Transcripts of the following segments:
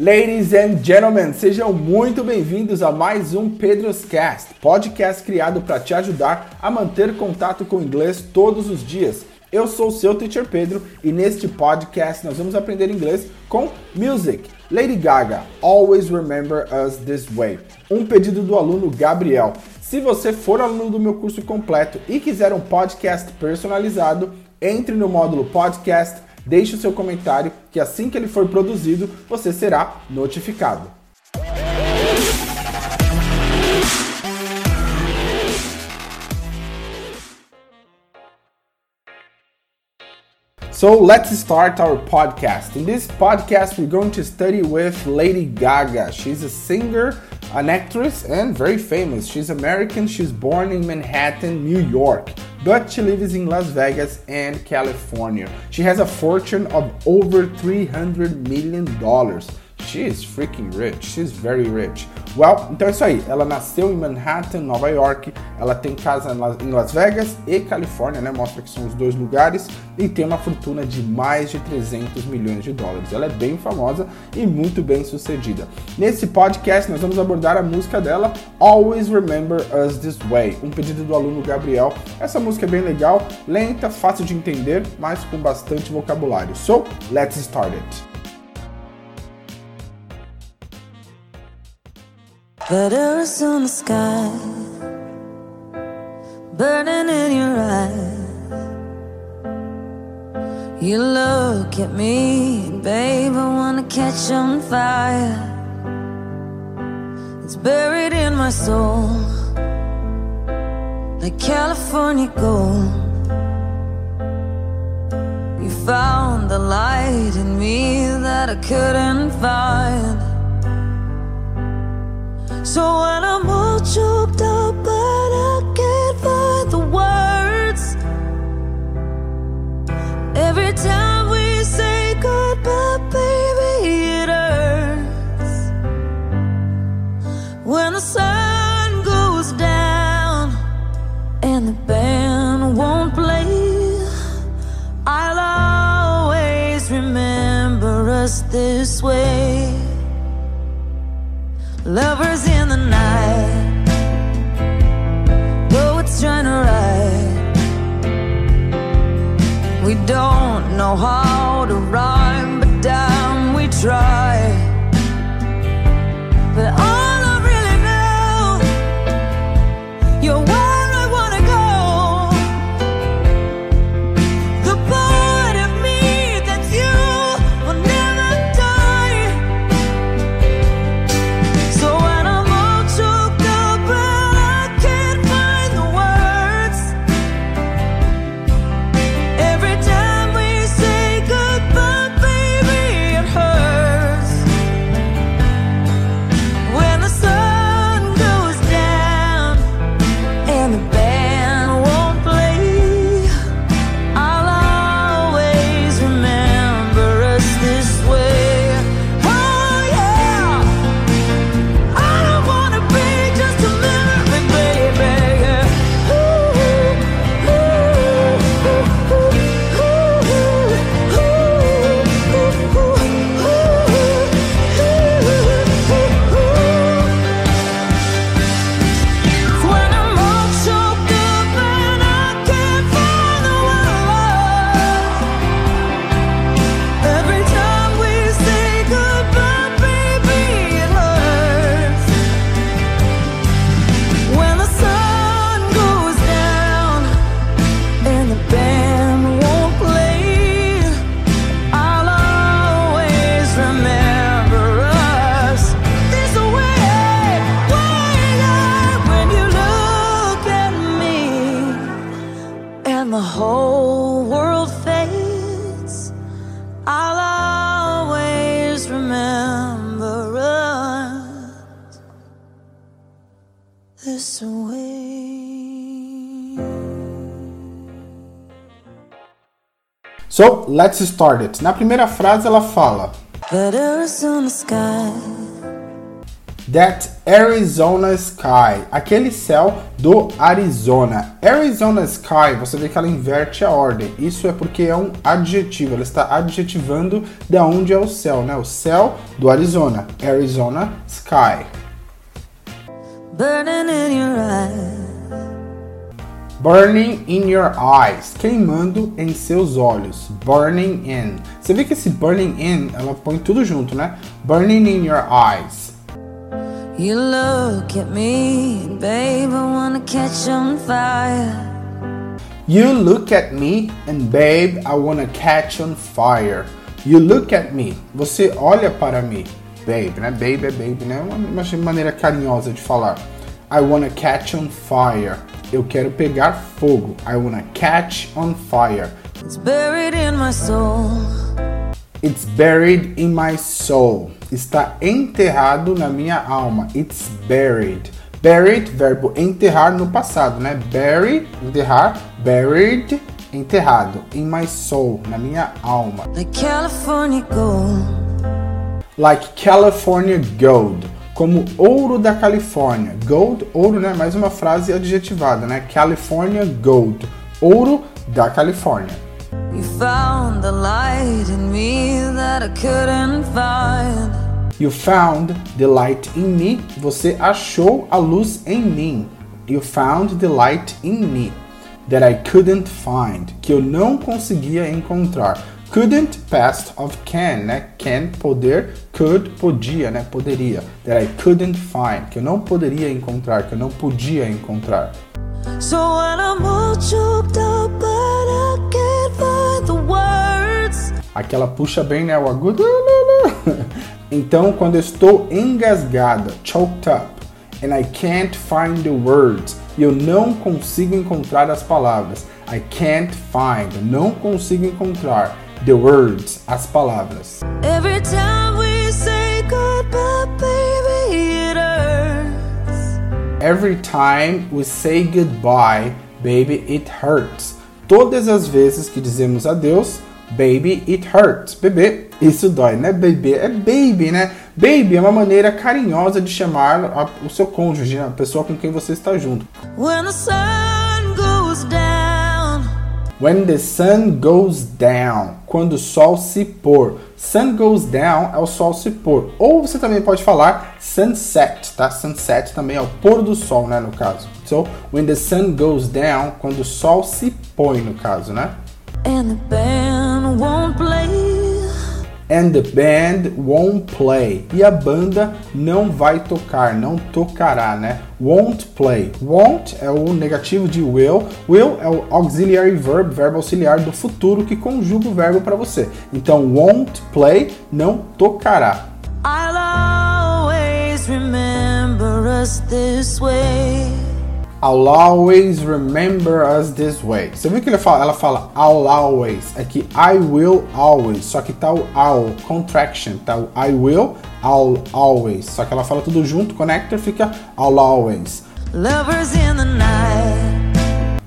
Ladies and gentlemen, sejam muito bem-vindos a mais um Pedro's Cast, podcast criado para te ajudar a manter contato com o inglês todos os dias. Eu sou o seu teacher Pedro e neste podcast nós vamos aprender inglês com music. Lady Gaga, Always Remember Us This Way. Um pedido do aluno Gabriel. Se você for aluno do meu curso completo e quiser um podcast personalizado, entre no módulo podcast Deixe o seu comentário que assim que ele for produzido, você será notificado. So let's start our podcast. In this podcast, we're going to study with Lady Gaga. She's a singer, an actress, and very famous. She's American. She's born in Manhattan, New York but she lives in Las Vegas and California. She has a fortune of over $300 million. She is freaking rich. She's very rich. Well, então é isso aí. Ela nasceu em Manhattan, Nova York. Ela tem casa em Las Vegas e Califórnia, né? Mostra que são os dois lugares. E tem uma fortuna de mais de 300 milhões de dólares. Ela é bem famosa e muito bem sucedida. Nesse podcast, nós vamos abordar a música dela, Always Remember Us This Way. Um pedido do aluno Gabriel. Essa música é bem legal, lenta, fácil de entender, mas com bastante vocabulário. So, let's start it. But the sky burning in your eyes. You look at me, babe, I wanna catch on fire. It's buried in my soul, like California gold. You found the light in me that I couldn't find. So when I'm all choked up, but I can't find the words. Every time So, let's start it. Na primeira frase ela fala: That Arizona sky, aquele céu do Arizona. Arizona sky, você vê que ela inverte a ordem. Isso é porque é um adjetivo, ela está adjetivando de onde é o céu, né? O céu do Arizona. Arizona sky. Burning in your eyes. Burning in your eyes, queimando em seus olhos. Burning in. Você vê que esse burning in, ela põe tudo junto, né? Burning in your eyes. You look at me, babe, I wanna catch on fire. You look at me and babe, I wanna catch on fire. You look at me. Você olha para mim. Babe, né? Babe é baby, né? Uma maneira carinhosa de falar. I wanna catch on fire. Eu quero pegar fogo. I wanna catch on fire. It's buried in my soul. It's buried in my soul. Está enterrado na minha alma. It's buried. Buried, verbo enterrar no passado, né? Bury, enterrar. Buried, enterrado. In my soul, na minha alma. Like California gold. Like California gold. Como ouro da Califórnia. Gold, ouro, né? Mais uma frase adjetivada, né? California gold. Ouro da Califórnia. You found the light in me that I couldn't find. You found the light in me. Você achou a luz em mim. You found the light in me that I couldn't find. Que eu não conseguia encontrar. Couldn't, past of can, né? Can, poder. Could, podia, né? Poderia. That I couldn't find. Que eu não poderia encontrar. Que eu não podia encontrar. So when I'm all choked up, but I can't find the words. Aquela puxa bem, né? O agudo. Então, quando eu estou engasgada, choked up, and I can't find the words, e eu não consigo encontrar as palavras. I can't find, eu não consigo encontrar the words, as palavras. Every time we say goodbye, baby, it hurts. Every time we say goodbye, baby, it hurts. Todas as vezes que dizemos adeus, baby, it hurts. Bebê, isso dói, né? Bebê é baby, né? Baby é uma maneira carinhosa de chamar a- o seu cônjuge, a pessoa com quem você está junto. When the sun goes down. When the sun goes down, quando o sol se pôr. Sun goes down é o sol se pôr. Ou você também pode falar sunset, tá? Sunset também é o pôr do sol, né, no caso. So, when the sun goes down, quando o sol se põe, no caso, né? And the band won't play. And the band won't play. E a banda não vai tocar, não tocará, né? Won't play. Won't é o negativo de will. Will é o auxiliary verb, verbo auxiliar do futuro que conjuga o verbo para você. Então, won't play, não tocará. I'll always remember us this way. I'll always remember us this way. Você viu que ele fala, ela fala I'll always. É que I will always. Só que tá o I'll, contraction. Tá o I will, I'll always. Só que ela fala tudo junto, connector fica I'll always. Lovers in the night.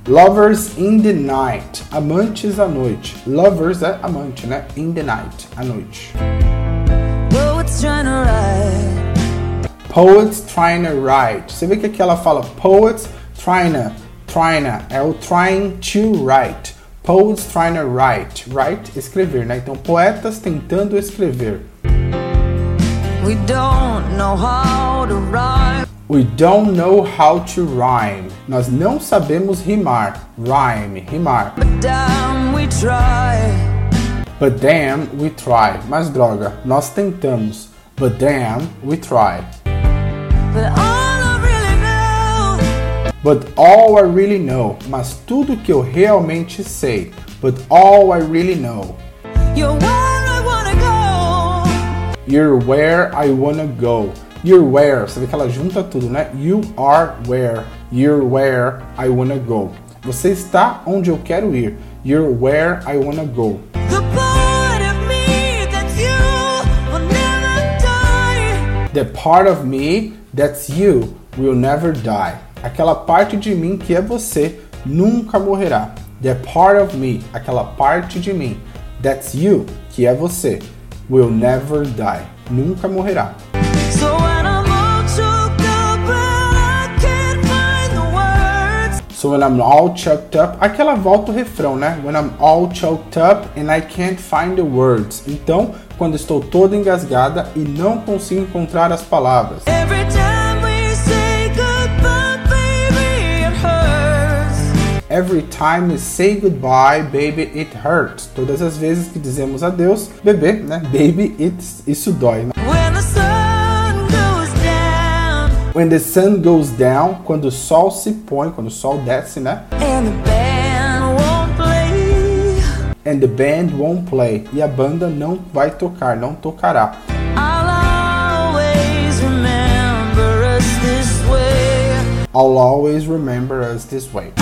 Lovers in the night. Amantes à noite. Lovers é amante, né? In the night, à noite. Poets trying to write. Poets trying to write. Você vê que aqui ela fala poets trying to, é o trying to write. Poets trying to write. Write, escrever, né? Então, poetas tentando escrever. We don't know how to rhyme. We don't know how to rhyme. Nós não sabemos rimar. Rhyme, rimar. But damn, we try. But damn, we try. Mas droga, nós tentamos. But damn, we try. But all I really know. Mas tudo que eu realmente sei. But all I really know. You're where I wanna go. You're where I wanna go. You're where. Você vê que ela junta tudo, né? You are where. You're where I wanna go. Você está onde eu quero ir. You're where I wanna go. The part of me that's you will never die. The part of me that's you will never die aquela parte de mim que é você nunca morrerá. That part of me, aquela parte de mim, that's you, que é você, will never die, nunca morrerá. So when I'm all choked up I can't find the words. So when I'm all choked up, aquela volta o refrão, né? When I'm all choked up and I can't find the words. Então, quando estou toda engasgada e não consigo encontrar as palavras. Every time Every time we say goodbye, baby, it hurts. Todas as vezes que dizemos adeus, bebê, né? Baby, it's, isso dói. Né? When the sun goes down When the sun goes down, quando o sol se põe, quando o sol desce, né? and the band won't play, And the band won't play. E a banda não vai tocar, não tocará. I'll always remember us this way. I'll always remember us this way.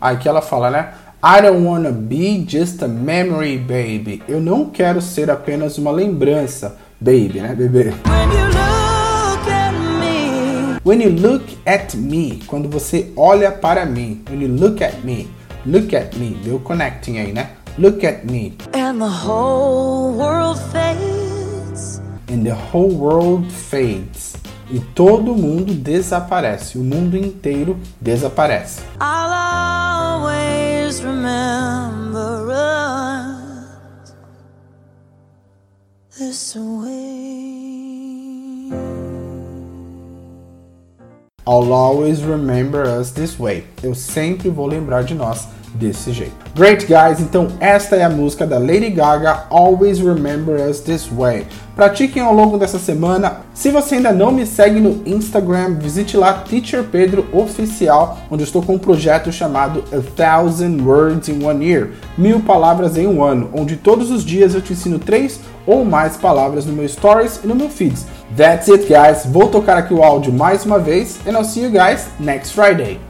Baby. Aqui ela fala, né? I don't wanna be just a memory, baby. Eu não quero ser apenas uma lembrança, baby, né, bebê? When you look at me, When you look at me, quando você olha para mim. When you look at me, look at me. Deu connecting aí, né? Look at me. and the whole world fades. And the whole world fades. E todo mundo desaparece. O mundo inteiro desaparece. Always remember us this way. I'll always remember us this way. Eu sempre vou lembrar de nós desse jeito. Great guys, então esta é a música da Lady Gaga, Always Remember Us This Way. Pratiquem ao longo dessa semana. Se você ainda não me segue no Instagram, visite lá Teacher Pedro Oficial, onde eu estou com um projeto chamado A Thousand Words in One Year, mil palavras em um ano, onde todos os dias eu te ensino três ou mais palavras no meu Stories e no meu Feeds. That's it, guys. Vou tocar aqui o áudio mais uma vez, and I'll see you guys next Friday.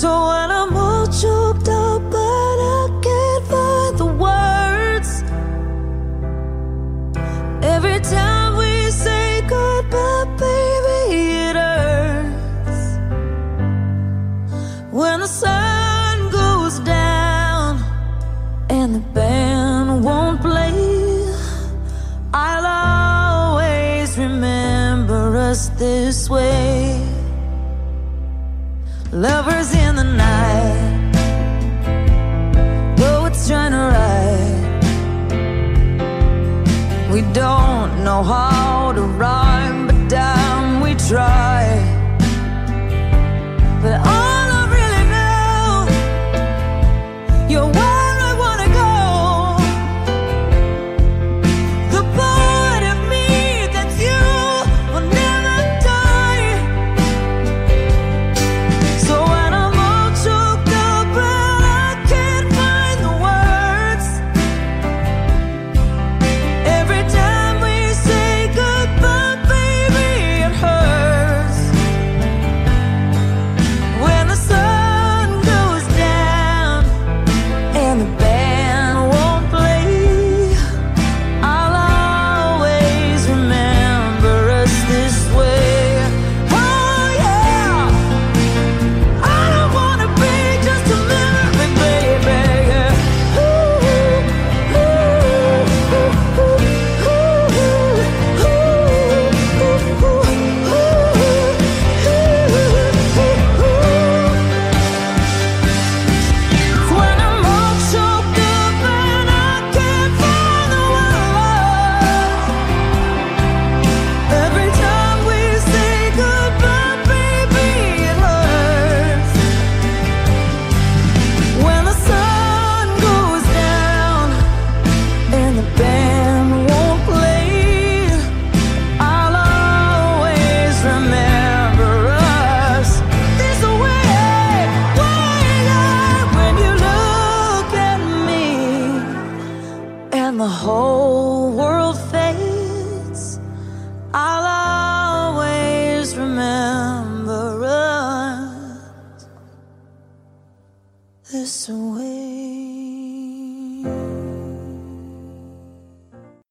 So when I'm all choked up,